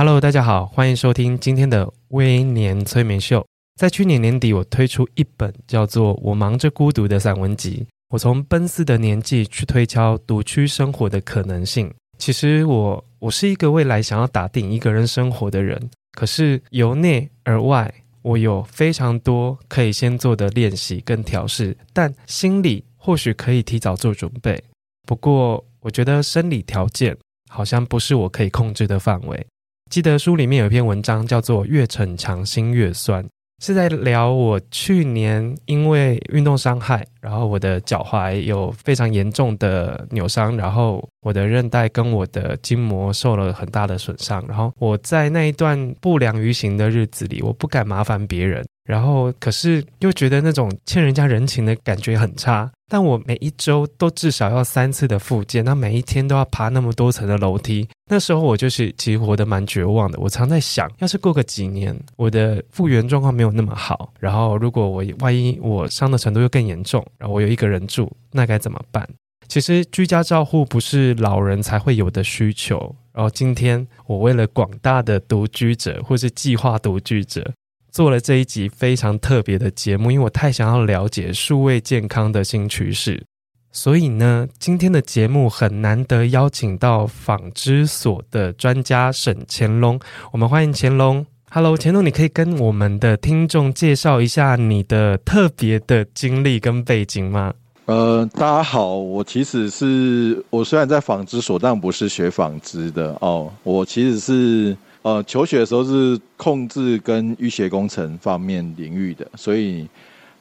Hello，大家好，欢迎收听今天的微年催眠秀。在去年年底，我推出一本叫做《我忙着孤独》的散文集。我从奔四的年纪去推敲独居生活的可能性。其实我我是一个未来想要打定一个人生活的人，可是由内而外。我有非常多可以先做的练习跟调试，但心里或许可以提早做准备。不过，我觉得生理条件好像不是我可以控制的范围。记得书里面有一篇文章叫做“越逞强心越酸”。是在聊我去年因为运动伤害，然后我的脚踝有非常严重的扭伤，然后我的韧带跟我的筋膜受了很大的损伤，然后我在那一段不良于行的日子里，我不敢麻烦别人。然后，可是又觉得那种欠人家人情的感觉很差。但我每一周都至少要三次的复健，那每一天都要爬那么多层的楼梯。那时候我就是其实活得蛮绝望的。我常在想，要是过个几年，我的复原状况没有那么好，然后如果我万一我伤的程度又更严重，然后我有一个人住，那该怎么办？其实居家照护不是老人才会有的需求。然后今天我为了广大的独居者或是计划独居者。做了这一集非常特别的节目，因为我太想要了解数位健康的新趋势，所以呢，今天的节目很难得邀请到纺织所的专家沈乾隆，我们欢迎乾隆。Hello，乾隆，你可以跟我们的听众介绍一下你的特别的经历跟背景吗？呃，大家好，我其实是我虽然在纺织所，但不是学纺织的哦，我其实是。呃，求学的时候是控制跟医学工程方面领域的，所以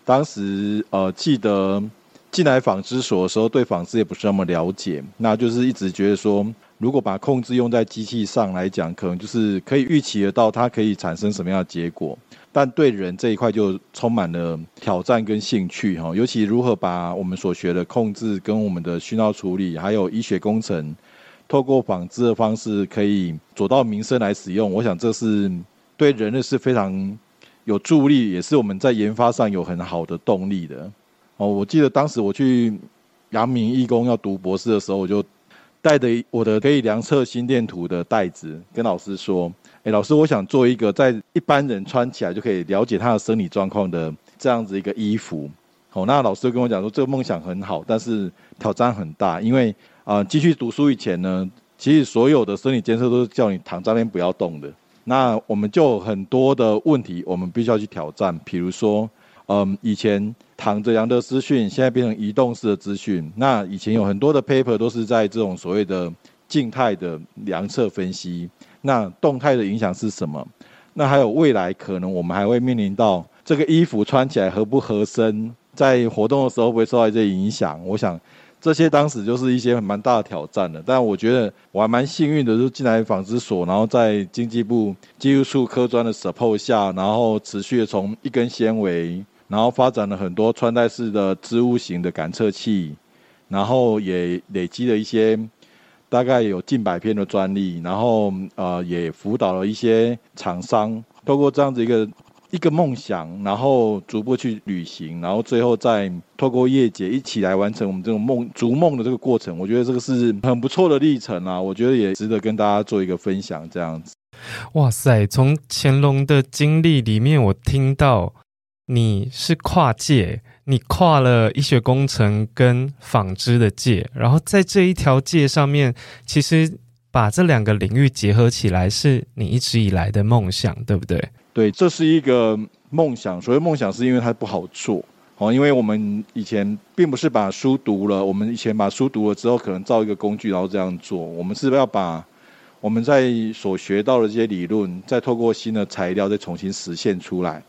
当时呃记得进来纺织所的时候，对纺织也不是那么了解，那就是一直觉得说，如果把控制用在机器上来讲，可能就是可以预期得到它可以产生什么样的结果，但对人这一块就充满了挑战跟兴趣哈，尤其如何把我们所学的控制跟我们的讯号处理，还有医学工程。透过纺织的方式，可以走到民生来使用。我想这是对人类是非常有助力，也是我们在研发上有很好的动力的。哦，我记得当时我去阳明义工要读博士的时候，我就带着我的可以量测心电图的袋子，跟老师说：“哎，老师，我想做一个在一般人穿起来就可以了解他的生理状况的这样子一个衣服。”哦，那老师就跟我讲说：“这个梦想很好，但是挑战很大，因为。”啊，继续读书以前呢，其实所有的生理监测都是叫你躺在那边不要动的。那我们就很多的问题，我们必须要去挑战。比如说，嗯，以前躺着量的资讯，现在变成移动式的资讯。那以前有很多的 paper 都是在这种所谓的静态的量测分析。那动态的影响是什么？那还有未来可能我们还会面临到这个衣服穿起来合不合身，在活动的时候会不会受到一些影响？我想。这些当时就是一些蛮大的挑战的，但我觉得我还蛮幸运的，就进来纺织所，然后在经济部技术处科专的 support 下，然后持续的从一根纤维，然后发展了很多穿戴式的织物型的感测器，然后也累积了一些大概有近百篇的专利，然后呃也辅导了一些厂商，透过这样子一个。一个梦想，然后逐步去旅行，然后最后再透过业界一起来完成我们这种梦逐梦的这个过程。我觉得这个是很不错的历程啊！我觉得也值得跟大家做一个分享，这样子。哇塞，从乾隆的经历里面，我听到你是跨界，你跨了医学工程跟纺织的界，然后在这一条界上面，其实把这两个领域结合起来，是你一直以来的梦想，对不对？对，这是一个梦想。所谓梦想，是因为它不好做哦。因为我们以前并不是把书读了，我们以前把书读了之后，可能造一个工具，然后这样做。我们是要把我们在所学到的这些理论，再透过新的材料，再重新实现出来。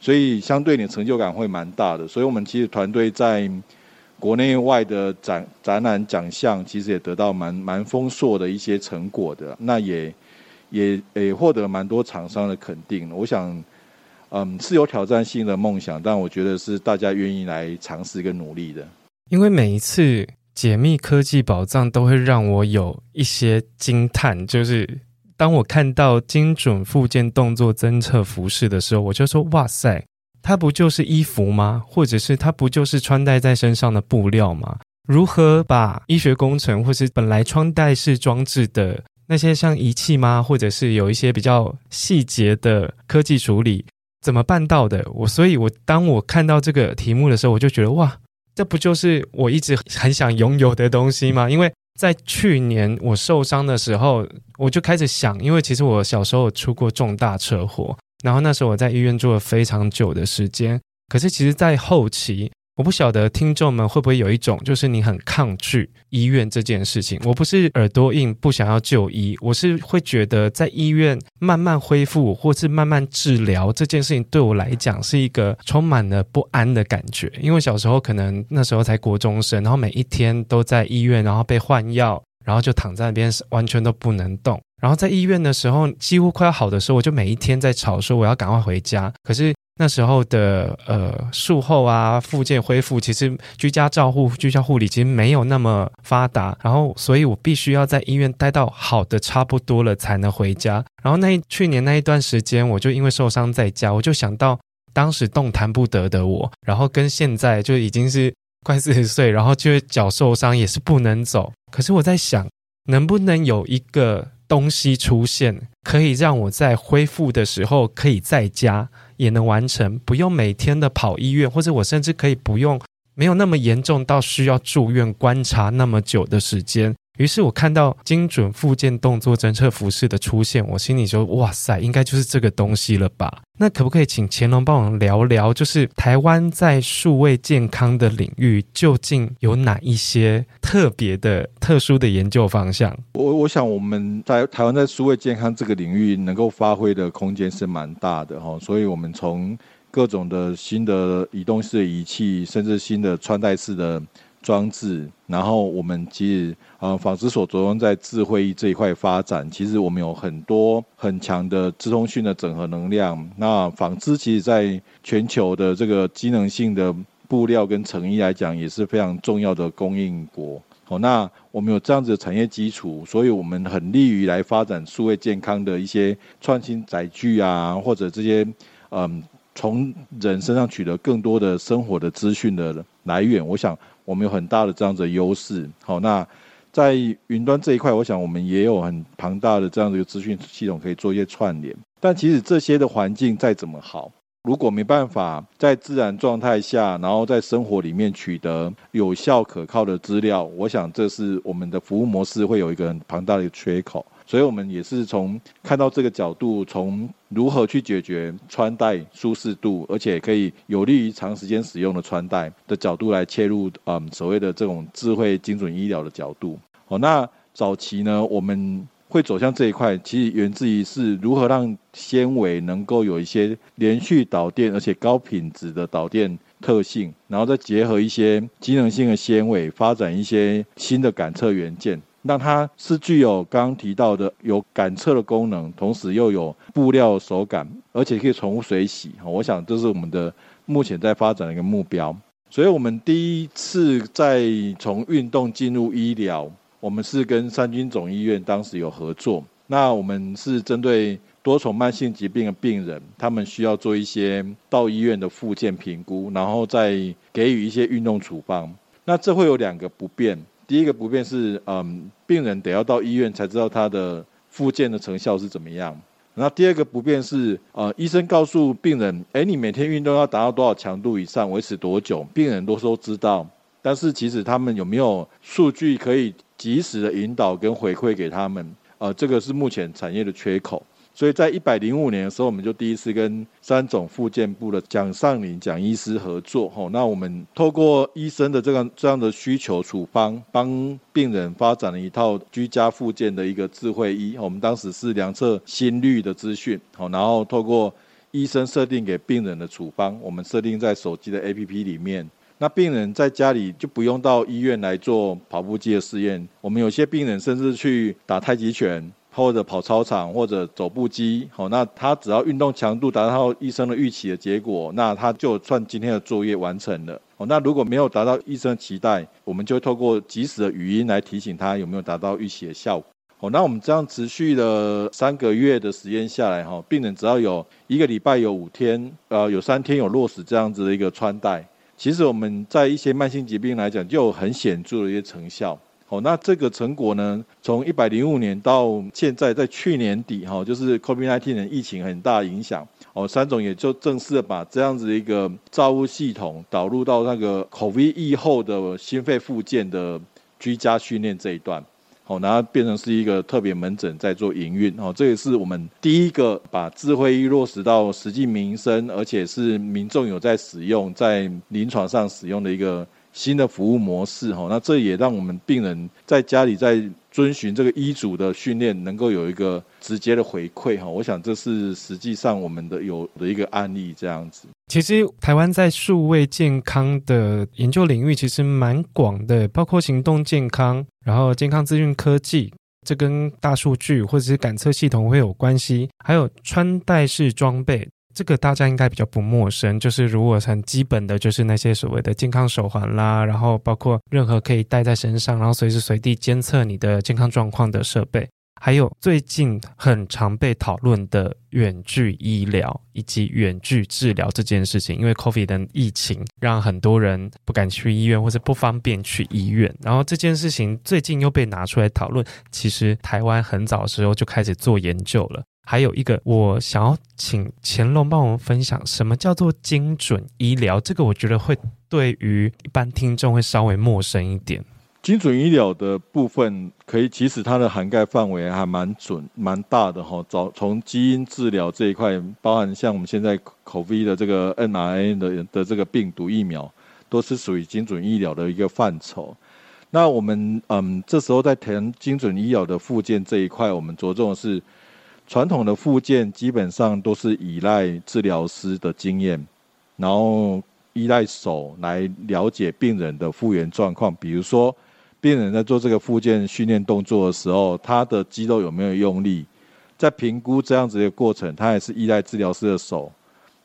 所以，相对你的成就感会蛮大的。所以我们其实团队在国内外的展展览奖项，其实也得到蛮蛮丰硕的一些成果的。那也。也也获得蛮多厂商的肯定。我想，嗯，是有挑战性的梦想，但我觉得是大家愿意来尝试跟努力的。因为每一次解密科技宝藏，都会让我有一些惊叹，就是当我看到精准复健动作侦测服饰的时候，我就说：哇塞，它不就是衣服吗？或者是它不就是穿戴在身上的布料吗？如何把医学工程或是本来穿戴式装置的那些像仪器吗？或者是有一些比较细节的科技处理，怎么办到的？我所以，我当我看到这个题目的时候，我就觉得哇，这不就是我一直很想拥有的东西吗？因为在去年我受伤的时候，我就开始想，因为其实我小时候出过重大车祸，然后那时候我在医院住了非常久的时间，可是其实，在后期。我不晓得听众们会不会有一种，就是你很抗拒医院这件事情。我不是耳朵硬不想要就医，我是会觉得在医院慢慢恢复或是慢慢治疗这件事情，对我来讲是一个充满了不安的感觉。因为小时候可能那时候才国中生，然后每一天都在医院，然后被换药，然后就躺在那边完全都不能动。然后在医院的时候，几乎快要好的时候，我就每一天在吵说我要赶快回家。可是。那时候的呃术后啊，复健恢复，其实居家照护、居家护理其实没有那么发达，然后所以我必须要在医院待到好的差不多了才能回家。然后那去年那一段时间，我就因为受伤在家，我就想到当时动弹不得的我，然后跟现在就已经是快四十岁，然后就脚受伤也是不能走。可是我在想，能不能有一个东西出现，可以让我在恢复的时候可以在家。也能完成，不用每天的跑医院，或者我甚至可以不用，没有那么严重到需要住院观察那么久的时间。于是我看到精准复健动作侦测服饰的出现，我心里说：“哇塞，应该就是这个东西了吧？”那可不可以请乾隆帮我们聊聊，就是台湾在数位健康的领域究竟有哪一些特别的、特殊的研究方向？我我想我们在台湾在数位健康这个领域能够发挥的空间是蛮大的哈，所以我们从各种的新的移动式的仪器，甚至新的穿戴式的。装置，然后我们其实呃，纺织所着重在智慧这一块发展，其实我们有很多很强的资通讯的整合能量。那纺织其实在全球的这个机能性的布料跟成衣来讲，也是非常重要的供应国。好，那我们有这样子的产业基础，所以我们很利于来发展数位健康的一些创新载具啊，或者这些嗯，从人身上取得更多的生活的资讯的来源。我想。我们有很大的这样子的优势，好，那在云端这一块，我想我们也有很庞大的这样的一个资讯系统可以做一些串联。但其实这些的环境再怎么好，如果没办法在自然状态下，然后在生活里面取得有效可靠的资料，我想这是我们的服务模式会有一个很庞大的缺口。所以，我们也是从看到这个角度，从如何去解决穿戴舒适度，而且可以有利于长时间使用的穿戴的角度来切入，嗯，所谓的这种智慧精准医疗的角度。哦，那早期呢，我们会走向这一块，其实源自于是如何让纤维能够有一些连续导电，而且高品质的导电特性，然后再结合一些机能性的纤维，发展一些新的感测元件。那它是具有刚刚提到的有感测的功能，同时又有布料手感，而且可以重复水洗。我想这是我们的目前在发展的一个目标。所以我们第一次在从运动进入医疗，我们是跟三军总医院当时有合作。那我们是针对多重慢性疾病的病人，他们需要做一些到医院的复健评估，然后再给予一些运动处方。那这会有两个不便。第一个不便是，嗯，病人得要到医院才知道他的复健的成效是怎么样。那第二个不便是，呃，医生告诉病人，哎，你每天运动要达到多少强度以上，维持多久，病人都说知道，但是其实他们有没有数据可以及时的引导跟回馈给他们？呃，这个是目前产业的缺口。所以在一百零五年的时候，我们就第一次跟三总复健部的蒋尚林蒋医师合作。吼，那我们透过医生的这个这样的需求处方，帮病人发展了一套居家复健的一个智慧医。我们当时是量测心率的资讯，好，然后透过医生设定给病人的处方，我们设定在手机的 APP 里面。那病人在家里就不用到医院来做跑步机的试验。我们有些病人甚至去打太极拳。或者跑操场或者走步机，好，那他只要运动强度达到医生的预期的结果，那他就算今天的作业完成了。哦，那如果没有达到医生的期待，我们就透过即时的语音来提醒他有没有达到预期的效果。哦，那我们这样持续了三个月的时间下来，哈，病人只要有一个礼拜有五天，呃，有三天有落实这样子的一个穿戴，其实我们在一些慢性疾病来讲，就有很显著的一些成效。哦，那这个成果呢，从一百零五年到现在，在去年底，哈，就是 COVID-19 的疫情很大影响，哦，三总也就正式的把这样子一个造物系统导入到那个 COVID 疫后的心肺复健的居家训练这一段。好，然后变成是一个特别门诊在做营运，哦，这也是我们第一个把智慧医落实到实际民生，而且是民众有在使用，在临床上使用的一个新的服务模式，哈，那这也让我们病人在家里在遵循这个医嘱的训练，能够有一个直接的回馈，哈，我想这是实际上我们的有的一个案例这样子。其实台湾在数位健康的研究领域其实蛮广的，包括行动健康，然后健康资讯科技，这跟大数据或者是感测系统会有关系，还有穿戴式装备，这个大家应该比较不陌生。就是如果很基本的，就是那些所谓的健康手环啦，然后包括任何可以戴在身上，然后随时随地监测你的健康状况的设备。还有最近很常被讨论的远距医疗以及远距治疗这件事情，因为 COVID 的疫情让很多人不敢去医院或者不方便去医院，然后这件事情最近又被拿出来讨论。其实台湾很早时候就开始做研究了。还有一个，我想要请乾隆帮我们分享什么叫做精准医疗，这个我觉得会对于一般听众会稍微陌生一点。精准医疗的部分，可以其实它的涵盖范围还蛮准、蛮大的哈。早从基因治疗这一块，包含像我们现在 COVID 的这个 mRNA 的的这个病毒疫苗，都是属于精准医疗的一个范畴。那我们嗯，这时候在谈精准医疗的附件这一块，我们着重的是传统的复健基本上都是依赖治疗师的经验，然后依赖手来了解病人的复原状况，比如说。病人在做这个复健训练动作的时候，他的肌肉有没有用力？在评估这样子的过程，他也是依赖治疗师的手。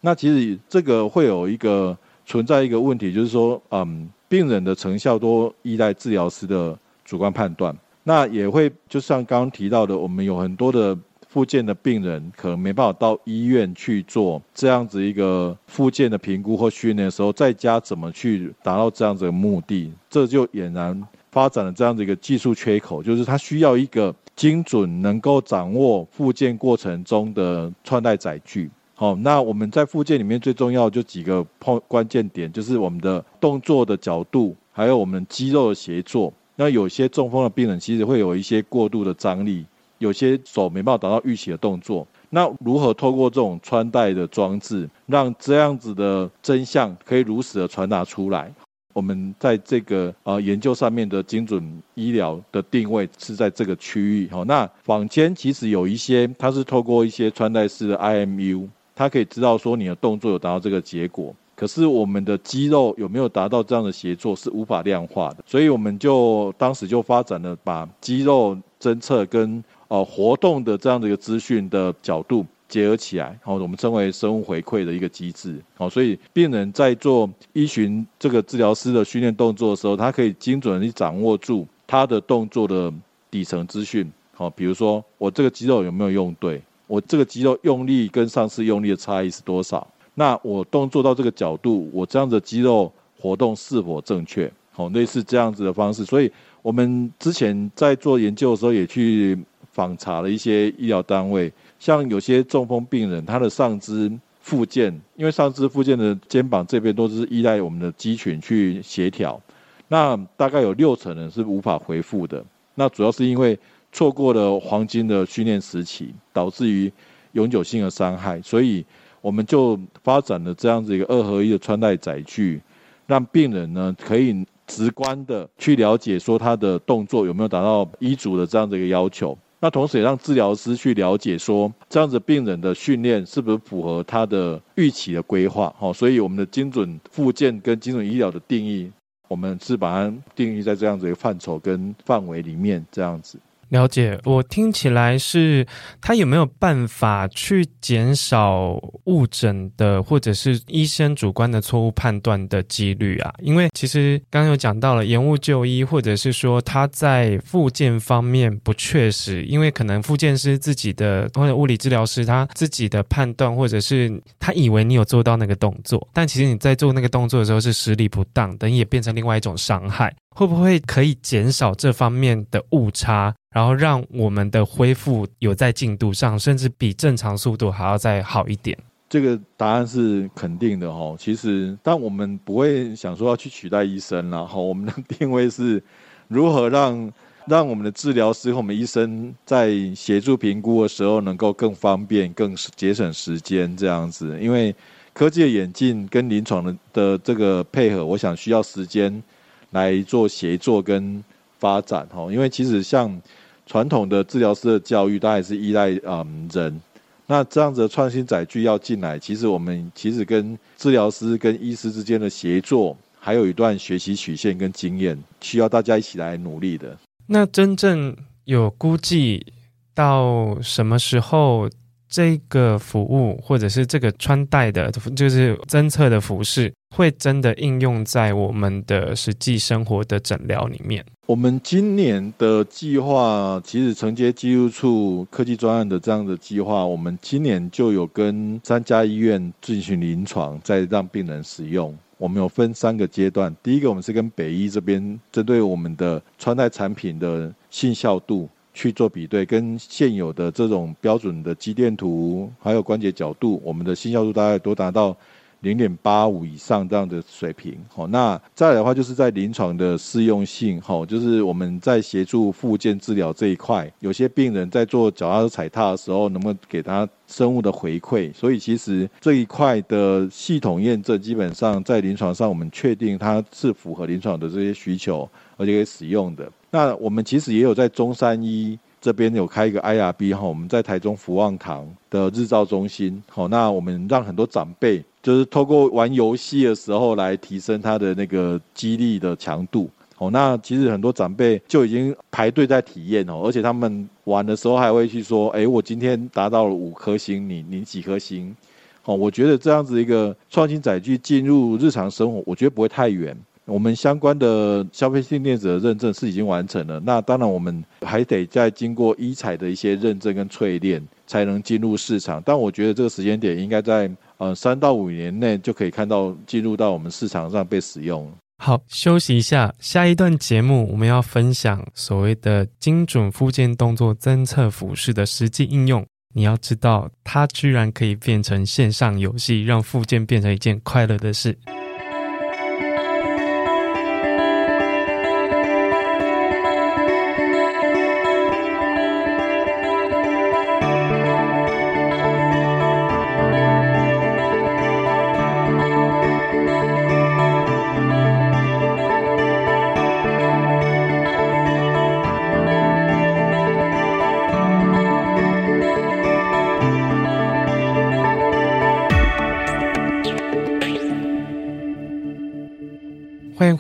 那其实这个会有一个存在一个问题，就是说，嗯，病人的成效都依赖治疗师的主观判断。那也会就像刚刚提到的，我们有很多的复健的病人，可能没办法到医院去做这样子一个复健的评估或训练的时候，在家怎么去达到这样子的目的？这就俨然。发展了这样子一个技术缺口，就是它需要一个精准能够掌握复健过程中的穿戴载具。好，那我们在复健里面最重要就几个关键点，就是我们的动作的角度，还有我们肌肉的协作。那有些中风的病人其实会有一些过度的张力，有些手没办法达到预期的动作。那如何透过这种穿戴的装置，让这样子的真相可以如实的传达出来？我们在这个呃研究上面的精准医疗的定位是在这个区域。好，那坊间其实有一些，它是透过一些穿戴式的 IMU，它可以知道说你的动作有达到这个结果。可是我们的肌肉有没有达到这样的协作是无法量化的，所以我们就当时就发展了把肌肉侦测跟呃活动的这样的一个资讯的角度。结合起来，好，我们称为生物回馈的一个机制，好，所以病人在做依循这个治疗师的训练动作的时候，他可以精准地掌握住他的动作的底层资讯，好，比如说我这个肌肉有没有用对，我这个肌肉用力跟上次用力的差异是多少，那我动作到这个角度，我这样的肌肉活动是否正确，好，类似这样子的方式，所以我们之前在做研究的时候，也去访查了一些医疗单位。像有些中风病人，他的上肢复健，因为上肢复健的肩膀这边都是依赖我们的肌群去协调，那大概有六成人是无法恢复的。那主要是因为错过了黄金的训练时期，导致于永久性的伤害。所以我们就发展了这样子一个二合一的穿戴载具，让病人呢可以直观的去了解说他的动作有没有达到医嘱的这样的一个要求。那同时也让治疗师去了解说，这样子病人的训练是不是符合他的预期的规划？哦，所以我们的精准复健跟精准医疗的定义，我们是把它定义在这样子一个范畴跟范围里面，这样子。了解，我听起来是他有没有办法去减少误诊的，或者是医生主观的错误判断的几率啊？因为其实刚刚有讲到了延误就医，或者是说他在复健方面不确实，因为可能复健师自己的或者物理治疗师他自己的判断，或者是他以为你有做到那个动作，但其实你在做那个动作的时候是施力不当，等也变成另外一种伤害。会不会可以减少这方面的误差，然后让我们的恢复有在进度上，甚至比正常速度还要再好一点？这个答案是肯定的哦。其实，但我们不会想说要去取代医生然后。我们的定位是如何让让我们的治疗师和我们医生在协助评估的时候能够更方便、更节省时间这样子。因为科技的演进跟临床的的这个配合，我想需要时间。来做协作跟发展哈，因为其实像传统的治疗师的教育，当然是依赖嗯人。那这样子的创新载具要进来，其实我们其实跟治疗师跟医师之间的协作，还有一段学习曲线跟经验，需要大家一起来努力的。那真正有估计到什么时候？这个服务或者是这个穿戴的，就是侦测的服饰，会真的应用在我们的实际生活的诊疗里面。我们今年的计划，其实承接技术处科技专案的这样的计划，我们今年就有跟三家医院进行临床，再让病人使用。我们有分三个阶段，第一个我们是跟北医这边针对我们的穿戴产品的信效度。去做比对，跟现有的这种标准的肌电图，还有关节角度，我们的信效度大概都达到零点八五以上这样的水平。好，那再来的话，就是在临床的适用性，好，就是我们在协助复健治疗这一块，有些病人在做脚踏踩踏的时候，能不能给他生物的回馈？所以其实这一块的系统验证，基本上在临床上，我们确定它是符合临床的这些需求，而且可以使用的。那我们其实也有在中山医这边有开一个 IRB 哈，我们在台中福旺堂的日照中心，好，那我们让很多长辈就是透过玩游戏的时候来提升他的那个肌力的强度，好，那其实很多长辈就已经排队在体验哦，而且他们玩的时候还会去说，哎，我今天达到了五颗星，你你几颗星？哦，我觉得这样子一个创新载具进入日常生活，我觉得不会太远。我们相关的消费性电子的认证是已经完成了，那当然我们还得再经过医材的一些认证跟淬炼，才能进入市场。但我觉得这个时间点应该在呃三到五年内就可以看到进入到我们市场上被使用。好，休息一下，下一段节目我们要分享所谓的精准复健动作侦测服饰的实际应用。你要知道，它居然可以变成线上游戏，让复健变成一件快乐的事。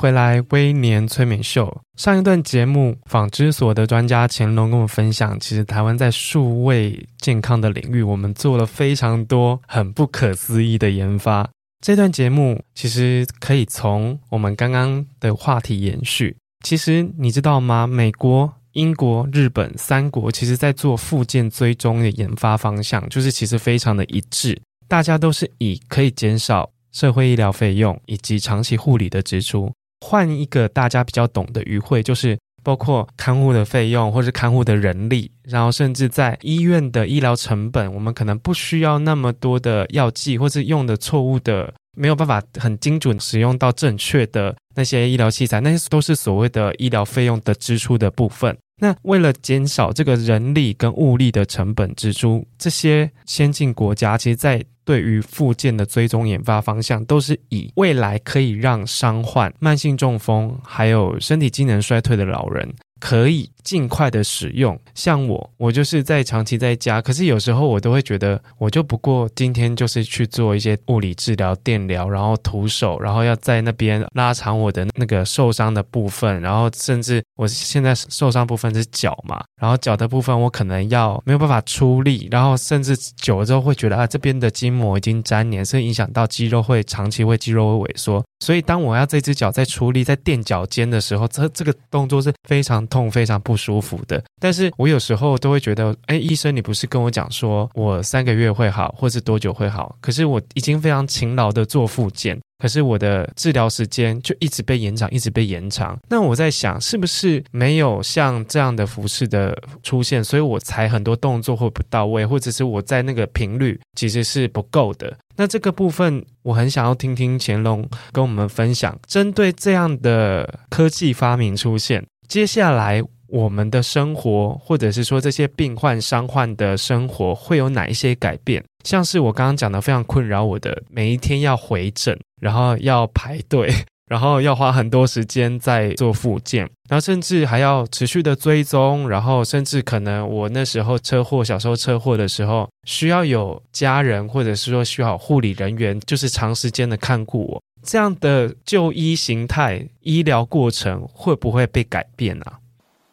回来，微年催眠秀。上一段节目，纺织所的专家乾隆跟我分享，其实台湾在数位健康的领域，我们做了非常多很不可思议的研发。这段节目其实可以从我们刚刚的话题延续。其实你知道吗？美国、英国、日本三国，其实在做复健追踪的研发方向，就是其实非常的一致，大家都是以可以减少。社会医疗费用以及长期护理的支出，换一个大家比较懂的语汇，就是包括看护的费用，或是看护的人力，然后甚至在医院的医疗成本，我们可能不需要那么多的药剂，或是用的错误的，没有办法很精准使用到正确的那些医疗器材，那些都是所谓的医疗费用的支出的部分。那为了减少这个人力跟物力的成本支出，这些先进国家其实，在对于复健的追踪研发方向，都是以未来可以让伤患、慢性中风还有身体机能衰退的老人可以尽快的使用。像我，我就是在长期在家，可是有时候我都会觉得，我就不过今天就是去做一些物理治疗、电疗，然后徒手，然后要在那边拉长我的那个受伤的部分，然后甚至我现在受伤部分是脚嘛，然后脚的部分我可能要没有办法出力，然后甚至久了之后会觉得啊，这边的筋膜已经粘连，所以影响到肌肉会长期会肌肉会萎缩。所以当我要这只脚在出力在垫脚尖的时候，这这个动作是非常痛、非常不舒服的。但是我有时候都会觉得，哎，医生，你不是跟我讲说我三个月会好，或是多久会好？可是我已经非常勤劳的做复健，可是我的治疗时间就一直被延长，一直被延长。那我在想，是不是没有像这样的服饰的出现，所以我才很多动作会不到位，或者是我在那个频率其实是不够的？那这个部分，我很想要听听乾隆跟我们分享，针对这样的科技发明出现，接下来我们的生活，或者是说这些病患伤患的生活，会有哪一些改变？像是我刚刚讲的，非常困扰我的，每一天要回诊，然后要排队。然后要花很多时间在做复健，然后甚至还要持续的追踪，然后甚至可能我那时候车祸，小时候车祸的时候，需要有家人或者是说需要护理人员，就是长时间的看顾我。这样的就医形态、医疗过程会不会被改变啊？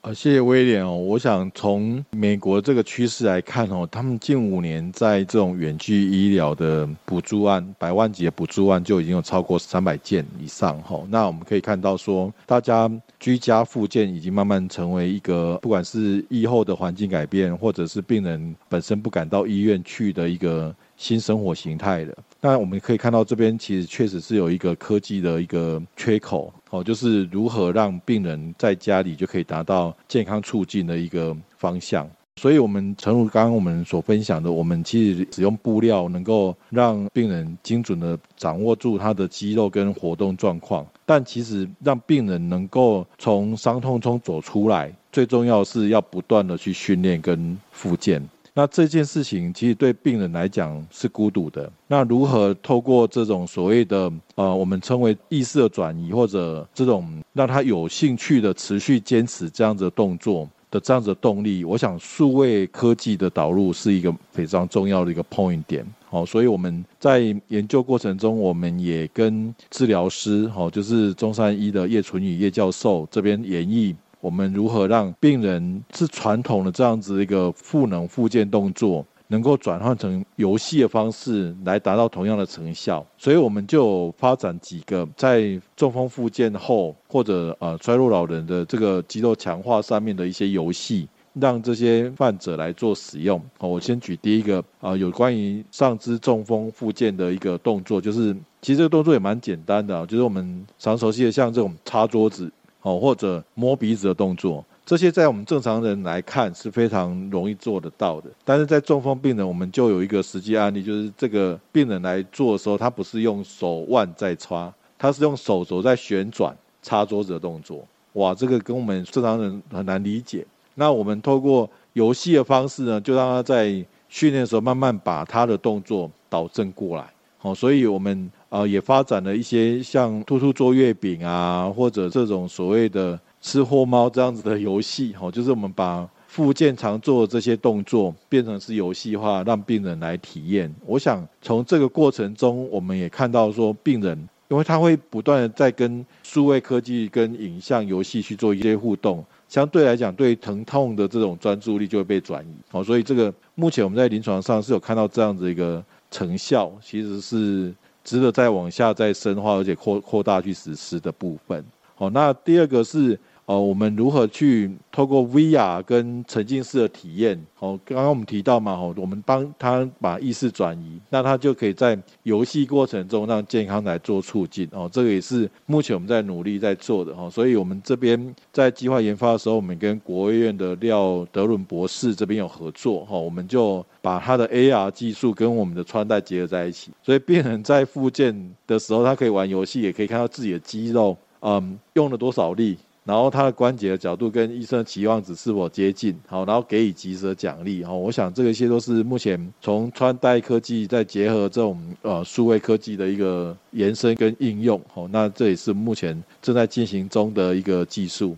啊，谢谢威廉哦。我想从美国这个趋势来看哦，他们近五年在这种远距医疗的补助案，百万级的补助案就已经有超过三百件以上哈。那我们可以看到说，大家居家复健已经慢慢成为一个，不管是疫后的环境改变，或者是病人本身不敢到医院去的一个新生活形态的。那我们可以看到这边其实确实是有一个科技的一个缺口。哦，就是如何让病人在家里就可以达到健康促进的一个方向。所以，我们诚如刚刚我们所分享的，我们其实使用布料能够让病人精准的掌握住他的肌肉跟活动状况，但其实让病人能够从伤痛中走出来，最重要是要不断的去训练跟复健。那这件事情其实对病人来讲是孤独的。那如何透过这种所谓的呃，我们称为意识的转移，或者这种让他有兴趣的持续坚持这样子的动作的这样子的动力，我想数位科技的导入是一个非常重要的一个 point 点。好，所以我们在研究过程中，我们也跟治疗师，好，就是中山医的叶纯宇叶教授这边演绎。我们如何让病人是传统的这样子一个赋能复健动作，能够转换成游戏的方式来达到同样的成效？所以我们就发展几个在中风复健后或者呃衰弱老人的这个肌肉强化上面的一些游戏，让这些患者来做使用。我先举第一个啊，有关于上肢中风复健的一个动作，就是其实这个动作也蛮简单的，就是我们常熟悉的像这种擦桌子。哦，或者摸鼻子的动作，这些在我们正常人来看是非常容易做得到的。但是在中风病人，我们就有一个实际案例，就是这个病人来做的时候，他不是用手腕在擦，他是用手肘在旋转擦桌子的动作。哇，这个跟我们正常人很难理解。那我们透过游戏的方式呢，就让他在训练的时候慢慢把他的动作导正过来。哦，所以我们。啊，也发展了一些像兔兔做月饼啊，或者这种所谓的吃货猫这样子的游戏，哈，就是我们把复健常做的这些动作变成是游戏化，让病人来体验。我想从这个过程中，我们也看到说，病人因为他会不断的在跟数位科技、跟影像游戏去做一些互动，相对来讲，对疼痛的这种专注力就会被转移。哦，所以这个目前我们在临床上是有看到这样子一个成效，其实是。值得再往下再深化，而且扩扩大去实施的部分。好，那第二个是。哦，我们如何去透过 VR 跟沉浸式的体验？哦，刚刚我们提到嘛，哦，我们帮他把意识转移，那他就可以在游戏过程中让健康来做促进。哦，这个也是目前我们在努力在做的。哦，所以我们这边在计划研发的时候，我们跟国卫院的廖德伦博士这边有合作。哈，我们就把他的 AR 技术跟我们的穿戴结合在一起，所以病人在复健的时候，他可以玩游戏，也可以看到自己的肌肉，嗯，用了多少力。然后他的关节的角度跟医生的期望值是否接近？好，然后给予及时的奖励。哦，我想这个一些都是目前从穿戴科技再结合这种呃数位科技的一个延伸跟应用。好，那这也是目前正在进行中的一个技术。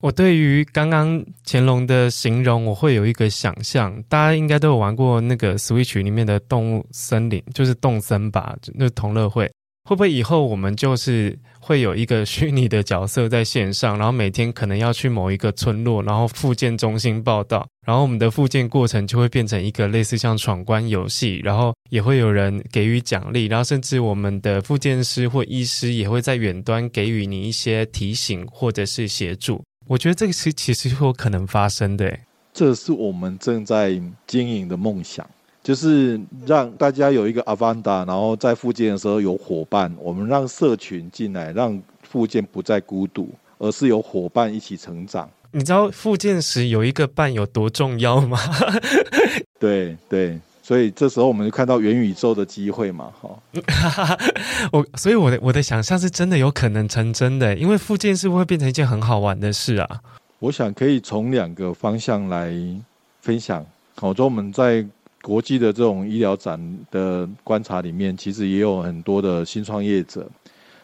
我对于刚刚乾隆的形容，我会有一个想象，大家应该都有玩过那个 Switch 里面的动物森林，就是动森吧，那个同乐会。会不会以后我们就是会有一个虚拟的角色在线上，然后每天可能要去某一个村落，然后复健中心报道，然后我们的复健过程就会变成一个类似像闯关游戏，然后也会有人给予奖励，然后甚至我们的复健师或医师也会在远端给予你一些提醒或者是协助。我觉得这个是其实是有可能发生的，这是我们正在经营的梦想。就是让大家有一个阿凡达，然后在复健的时候有伙伴。我们让社群进来，让复健不再孤独，而是有伙伴一起成长。你知道复健时有一个伴有多重要吗？对对，所以这时候我们就看到元宇宙的机会嘛，哈。我所以我的我的想象是真的有可能成真的，因为复健是不是会变成一件很好玩的事啊？我想可以从两个方向来分享。好，就我们在。国际的这种医疗展的观察里面，其实也有很多的新创业者，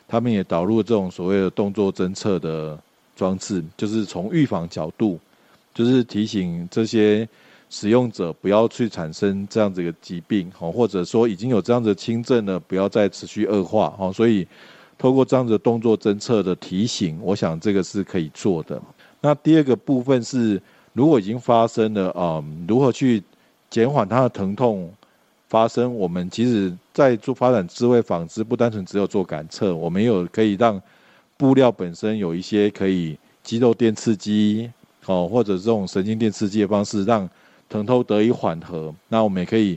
他们也导入这种所谓的动作侦测的装置，就是从预防角度，就是提醒这些使用者不要去产生这样子的疾病，或者说已经有这样子的轻症了，不要再持续恶化，所以透过这样子的动作侦测的提醒，我想这个是可以做的。那第二个部分是，如果已经发生了，嗯，如何去减缓它的疼痛发生，我们其实在做发展智慧纺织，不单纯只有做感测，我们有可以让布料本身有一些可以肌肉电刺激，哦，或者这种神经电刺激的方式，让疼痛得以缓和。那我们也可以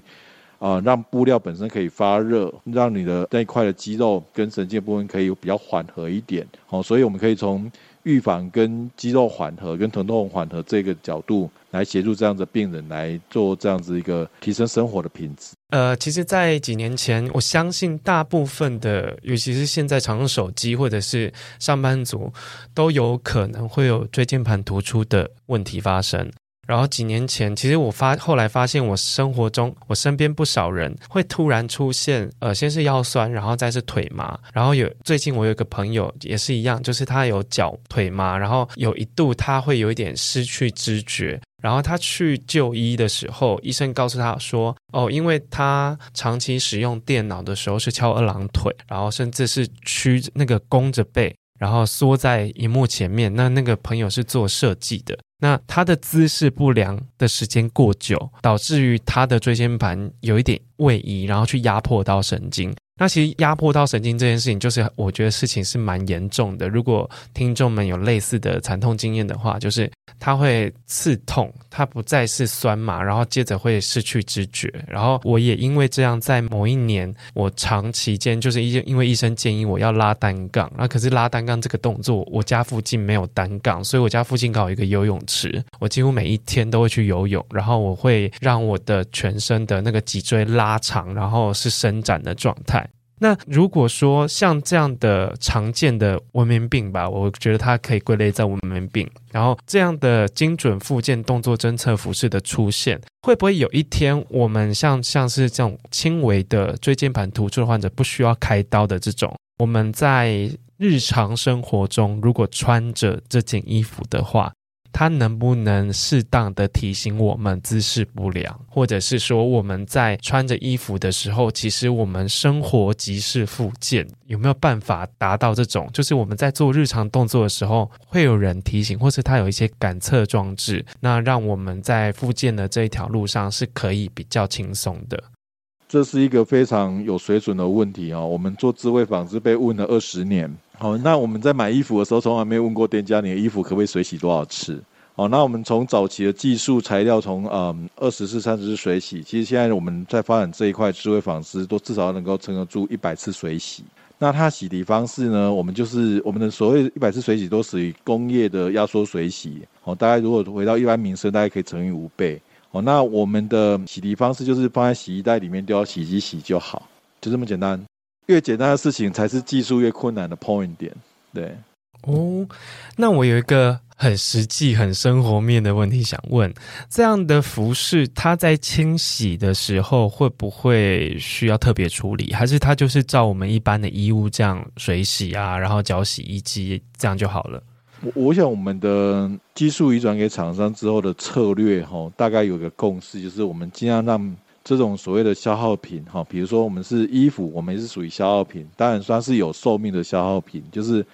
啊、让布料本身可以发热，让你的那一块的肌肉跟神经部分可以比较缓和一点。哦，所以我们可以从预防跟肌肉缓和、跟疼痛缓和这个角度。来协助这样的病人来做这样子一个提升生活的品质。呃，其实，在几年前，我相信大部分的，尤其是现在常用手机或者是上班族，都有可能会有椎间盘突出的问题发生。然后几年前，其实我发后来发现，我生活中我身边不少人会突然出现，呃，先是腰酸，然后再是腿麻，然后有最近我有一个朋友也是一样，就是他有脚腿麻，然后有一度他会有一点失去知觉，然后他去就医的时候，医生告诉他说，哦，因为他长期使用电脑的时候是翘二郎腿，然后甚至是屈那个弓着背。然后缩在荧幕前面，那那个朋友是做设计的，那他的姿势不良的时间过久，导致于他的椎间盘有一点位移，然后去压迫到神经。那其实压迫到神经这件事情，就是我觉得事情是蛮严重的。如果听众们有类似的惨痛经验的话，就是它会刺痛，它不再是酸麻，然后接着会失去知觉。然后我也因为这样，在某一年，我长期间就是因因为医生建议我要拉单杠，那可是拉单杠这个动作，我家附近没有单杠，所以我家附近刚好有一个游泳池，我几乎每一天都会去游泳，然后我会让我的全身的那个脊椎拉长，然后是伸展的状态。那如果说像这样的常见的文明病吧，我觉得它可以归类在文明病。然后这样的精准复健动作侦测服饰的出现，会不会有一天我们像像是这种轻微的椎间盘突出的患者，不需要开刀的这种，我们在日常生活中如果穿着这件衣服的话，它能不能适当的提醒我们姿势不良，或者是说我们在穿着衣服的时候，其实我们生活即是复健，有没有办法达到这种？就是我们在做日常动作的时候，会有人提醒，或是它有一些感测装置，那让我们在复健的这一条路上是可以比较轻松的。这是一个非常有水准的问题啊！我们做智慧纺织被问了二十年。好，那我们在买衣服的时候，从来没有问过店家，你的衣服可不可以水洗多少次？哦，那我们从早期的技术材料，从嗯二十次、三十次水洗，其实现在我们在发展这一块智慧纺织，都至少能够撑得住一百次水洗。那它洗涤方式呢？我们就是我们的所谓一百次水洗，都属于工业的压缩水洗。哦，大概如果回到一般民生，大概可以乘以五倍。哦，那我们的洗涤方式就是放在洗衣袋里面，丢到洗衣机洗就好，就这么简单。越简单的事情，才是技术越困难的 point 点。对，哦，那我有一个很实际、很生活面的问题想问：这样的服饰，它在清洗的时候会不会需要特别处理，还是它就是照我们一般的衣物这样水洗啊，然后搅洗衣机这样就好了？我我想我们的技术移转给厂商之后的策略哈，大概有个共识，就是我们尽量让这种所谓的消耗品哈，比如说我们是衣服，我们也是属于消耗品，当然算是有寿命的消耗品，就是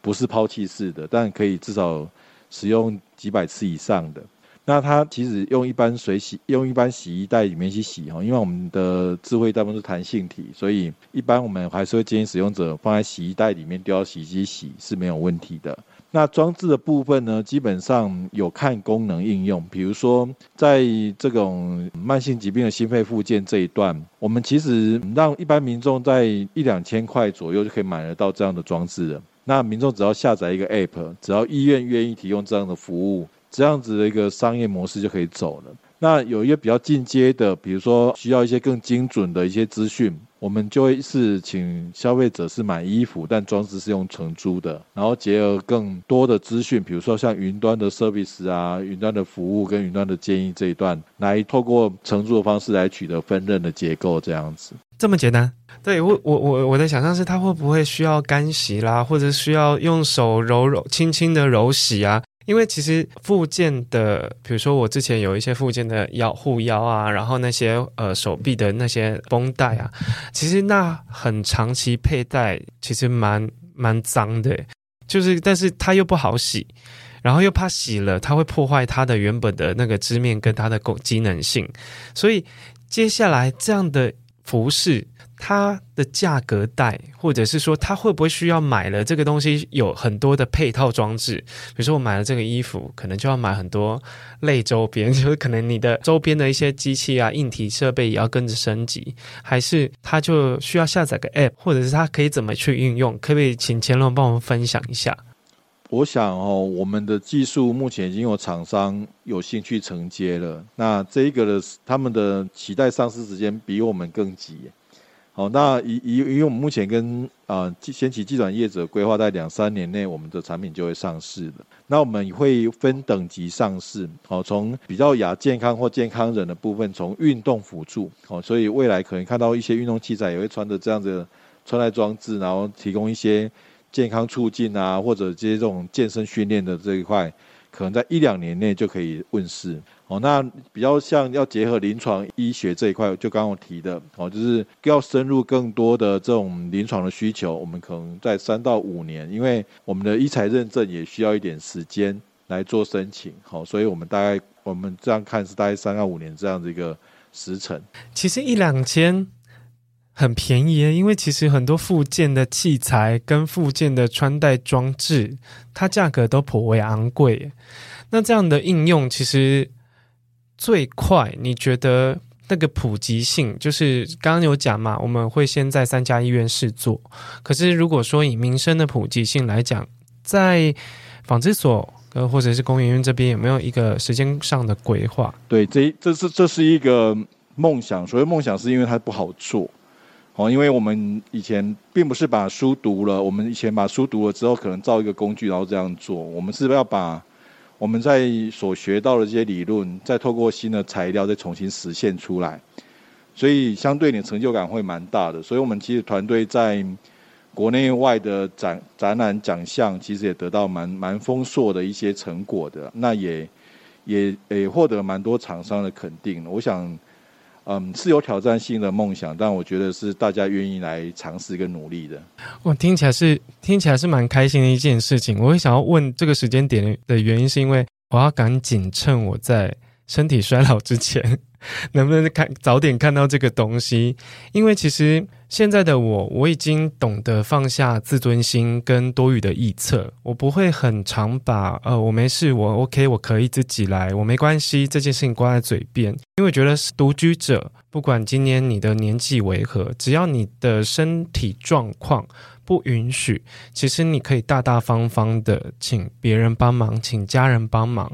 不是抛弃式的，但可以至少使用几百次以上的。那它其实用一般水洗，用一般洗衣袋里面去洗哈，因为我们的智慧大部分是弹性体，所以一般我们还是会建议使用者放在洗衣袋里面丢到洗衣机洗是没有问题的。那装置的部分呢，基本上有看功能应用，比如说在这种慢性疾病的心肺复健这一段，我们其实让一般民众在一两千块左右就可以买得到这样的装置了。那民众只要下载一个 App，只要医院愿意提供这样的服务。这样子的一个商业模式就可以走了。那有一个比较进阶的，比如说需要一些更精准的一些资讯，我们就会是请消费者是买衣服，但装置是用承租的，然后结合更多的资讯，比如说像云端的 service 啊、云端的服务跟云端的建议这一段，来透过承租的方式来取得分润的结构，这样子。这么简单？对，我我我我的想象是，它会不会需要干洗啦，或者需要用手揉揉、轻轻的揉洗啊？因为其实附件的，比如说我之前有一些附件的腰护腰啊，然后那些呃手臂的那些绷带啊，其实那很长期佩戴，其实蛮蛮脏的，就是但是它又不好洗，然后又怕洗了它会破坏它的原本的那个织面跟它的功机能性，所以接下来这样的服饰。它的价格带，或者是说，它会不会需要买了这个东西有很多的配套装置？比如说，我买了这个衣服，可能就要买很多类周边，就是可能你的周边的一些机器啊、硬体设备也要跟着升级，还是它就需要下载个 App，或者是它可以怎么去运用？可不可以请乾隆帮我们分享一下？我想哦，我们的技术目前已经有厂商有兴趣承接了，那这一个的他们的期待上市时间比我们更急。好，那以以因为我们目前跟啊先期机转业者规划在两三年内，我们的产品就会上市了。那我们会分等级上市，好，从比较亚健康或健康人的部分，从运动辅助，好，所以未来可能看到一些运动器材也会穿着这样子穿戴装置，然后提供一些健康促进啊，或者这些这种健身训练的这一块，可能在一两年内就可以问世。哦，那比较像要结合临床医学这一块，就刚刚我提的，哦，就是要深入更多的这种临床的需求，我们可能在三到五年，因为我们的医材认证也需要一点时间来做申请，好，所以我们大概我们这样看是大概三到五年这样的一个时程。其实一两千很便宜，因为其实很多附件的器材跟附件的穿戴装置，它价格都颇为昂贵。那这样的应用其实。最快，你觉得那个普及性，就是刚刚有讲嘛，我们会先在三家医院试做。可是如果说以民生的普及性来讲，在纺织所呃或者是工研院这边有没有一个时间上的规划？对，这这是这是一个梦想。所谓梦想，是因为它不好做哦，因为我们以前并不是把书读了，我们以前把书读了之后，可能造一个工具，然后这样做。我们是要把。我们在所学到的这些理论，再透过新的材料再重新实现出来，所以相对你的成就感会蛮大的。所以我们其实团队在国内外的展展览奖项，其实也得到蛮蛮丰硕的一些成果的。那也也也获得蛮多厂商的肯定。我想。嗯，是有挑战性的梦想，但我觉得是大家愿意来尝试跟努力的。我听起来是听起来是蛮开心的一件事情。我会想要问这个时间点的原因，是因为我要赶紧趁我在身体衰老之前，能不能看早点看到这个东西？因为其实。现在的我，我已经懂得放下自尊心跟多余的臆测，我不会很常把呃我没事，我 OK，我可以自己来，我没关系这件事情挂在嘴边，因为觉得独居者，不管今年你的年纪为何，只要你的身体状况不允许，其实你可以大大方方的请别人帮忙，请家人帮忙，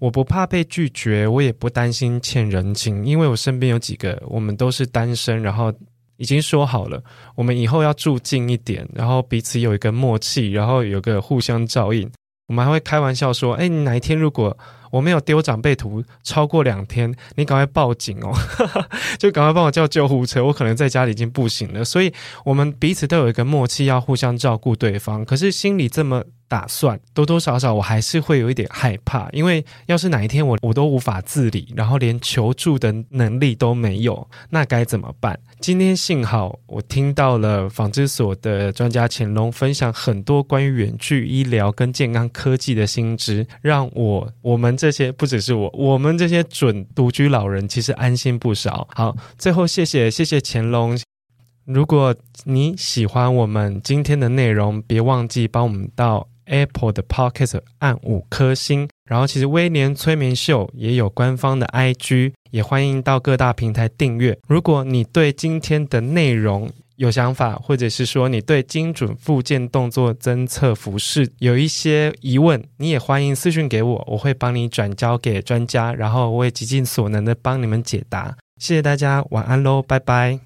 我不怕被拒绝，我也不担心欠人情，因为我身边有几个，我们都是单身，然后。已经说好了，我们以后要住近一点，然后彼此有一个默契，然后有个互相照应。我们还会开玩笑说：“哎，你哪一天如果我没有丢长辈图超过两天，你赶快报警哦，就赶快帮我叫救护车，我可能在家里已经不行了。所以，我们彼此都有一个默契，要互相照顾对方。可是心里这么。打算多多少少，我还是会有一点害怕，因为要是哪一天我我都无法自理，然后连求助的能力都没有，那该怎么办？今天幸好我听到了纺织所的专家乾隆分享很多关于远距医疗跟健康科技的新知，让我我们这些不只是我，我们这些准独居老人其实安心不少。好，最后谢谢谢谢乾隆。如果你喜欢我们今天的内容，别忘记帮我们到。Apple 的 Podcast 按五颗星，然后其实威廉催眠秀也有官方的 IG，也欢迎到各大平台订阅。如果你对今天的内容有想法，或者是说你对精准复健动作侦测服饰有一些疑问，你也欢迎私讯给我，我会帮你转交给专家，然后我也极尽所能的帮你们解答。谢谢大家，晚安喽，拜拜。